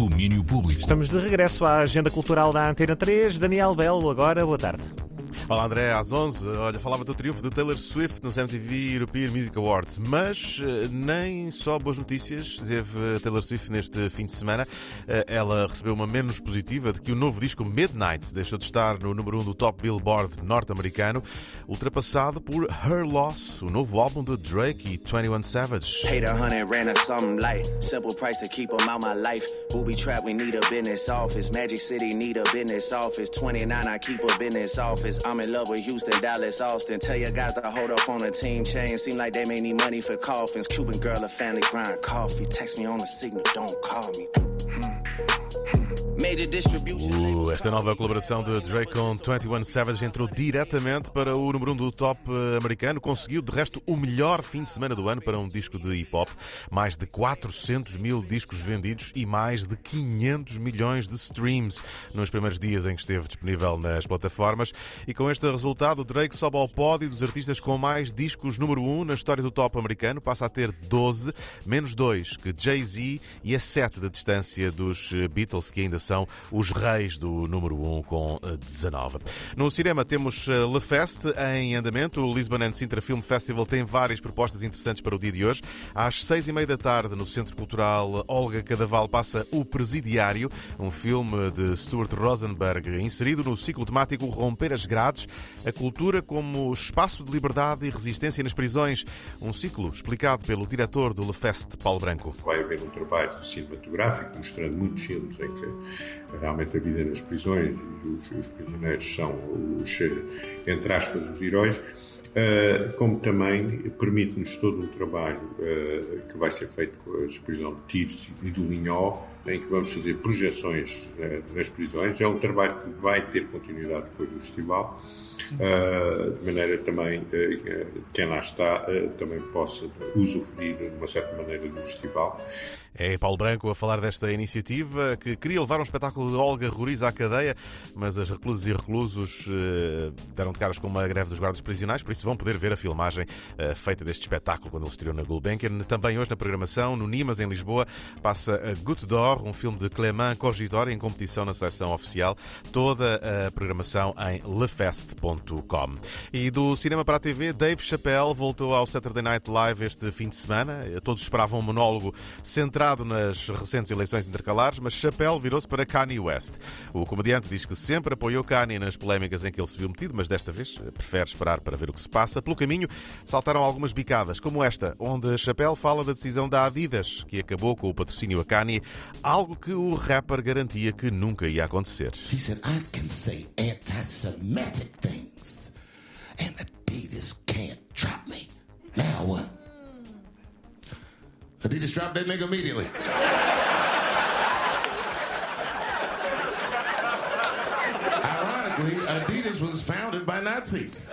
Domínio Público. Estamos de regresso à agenda cultural da Antena 3. Daniel Belo, agora, boa tarde. Olá André, às 11, olha, falava do triunfo de Taylor Swift nos MTV European Music Awards, mas eh, nem só boas notícias teve Taylor Swift neste fim de semana. Eh, ela recebeu uma menos positiva de que o novo disco Midnight deixou de estar no número 1 do Top Billboard norte-americano, ultrapassado por Her Loss, o novo álbum de Drake e 21 Savage. Paid a hundred, ran a something light. Simple price to keep them out my life. Booby trap, we need a business office. Magic City need a business office. 29, I keep a business office. I'm in love with Houston, Dallas, Austin. Tell your guys to hold off on the team chain. Seem like they may need money for coffins. Cuban girl, a family grind coffee. Text me on the signal, don't call me. Uh, esta nova colaboração de Drake com 21 Savage entrou diretamente para o número 1 do top eh, americano. Conseguiu, de resto, o melhor fim de semana do ano para um disco de hip hop. Mais de 400 mil discos vendidos e mais de 500 milhões de streams nos primeiros dias em que esteve disponível nas plataformas. E com este resultado, Drake sobe ao pódio dos artistas com mais discos número 1 na história do top americano. Passa a ter 12, menos 2 que Jay-Z e a 7 de distância dos eh, Beatles, que ainda são os reis do número 1 com eh, 19. No cinema temos eh, Le Fest em andamento. O Lisbon and Sintra Film Festival tem várias propostas interessantes para o dia de hoje. Às seis e meia da tarde, no Centro Cultural Olga Cadaval, passa O Presidiário, um filme de Stuart Rosenberg, inserido no ciclo temático Romper as Grades, a cultura como espaço de liberdade e resistência nas prisões. Um ciclo explicado pelo diretor do Le Fest, Paulo Branco. vai haver um trabalho cinematográfico mostrando muitos filmes em que realmente a vida nas prisões e os, os prisioneiros são os, eh, entre aspas, os heróis, eh, como também permite-nos todo um trabalho eh, que vai ser feito com a prisão de Tires e do Linhó, em que vamos fazer projeções eh, nas prisões. É um trabalho que vai ter continuidade depois do festival, eh, de maneira também eh, que quem lá está eh, também possa usufruir, de uma certa maneira, do festival. É Paulo Branco a falar desta iniciativa que queria levar um espetáculo de Olga Roriz à cadeia, mas as reclusas e reclusos eh, deram de caras com uma greve dos guardas prisionais, por isso vão poder ver a filmagem feita deste espetáculo quando ele estreou na Gulbenkian. Também hoje na programação, no Nimas, em Lisboa, passa a Goutte um filme de Clément Cogitor em competição na seleção oficial. Toda a programação em lefest.com. E do cinema para a TV, Dave Chappelle voltou ao Saturday Night Live este fim de semana. Todos esperavam um monólogo centrado nas recentes eleições intercalares, mas Chappelle virou-se para Kanye West. O comediante diz que sempre apoiou Kanye nas polémicas em que ele se viu metido, mas desta vez prefere esperar para ver o que se passa. Pelo caminho, saltaram algumas bicadas, como esta, onde Chappelle fala da decisão da Adidas, que acabou com o patrocínio a Kanye, algo que o rapper garantia que nunca ia acontecer. He said, I can say anti Semitic things, and Adidas can't drop me. Now what? Adidas dropped that nigga immediately. Ironically, Adidas was founded by Nazis.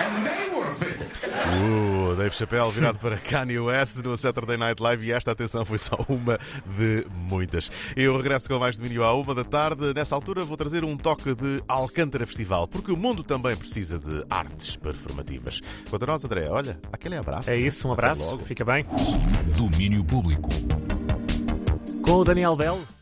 And they were offended. Uh, Dave Chappelle virado para Kanye West no Saturday Night Live e esta atenção foi só uma de muitas. Eu regresso com mais domínio à uma da tarde. Nessa altura vou trazer um toque de Alcântara Festival, porque o mundo também precisa de artes performativas. Quanto a nós, André, olha, aquele abraço. É isso, um abraço. logo. Fica bem. Domínio Público. Com o Daniel Belo.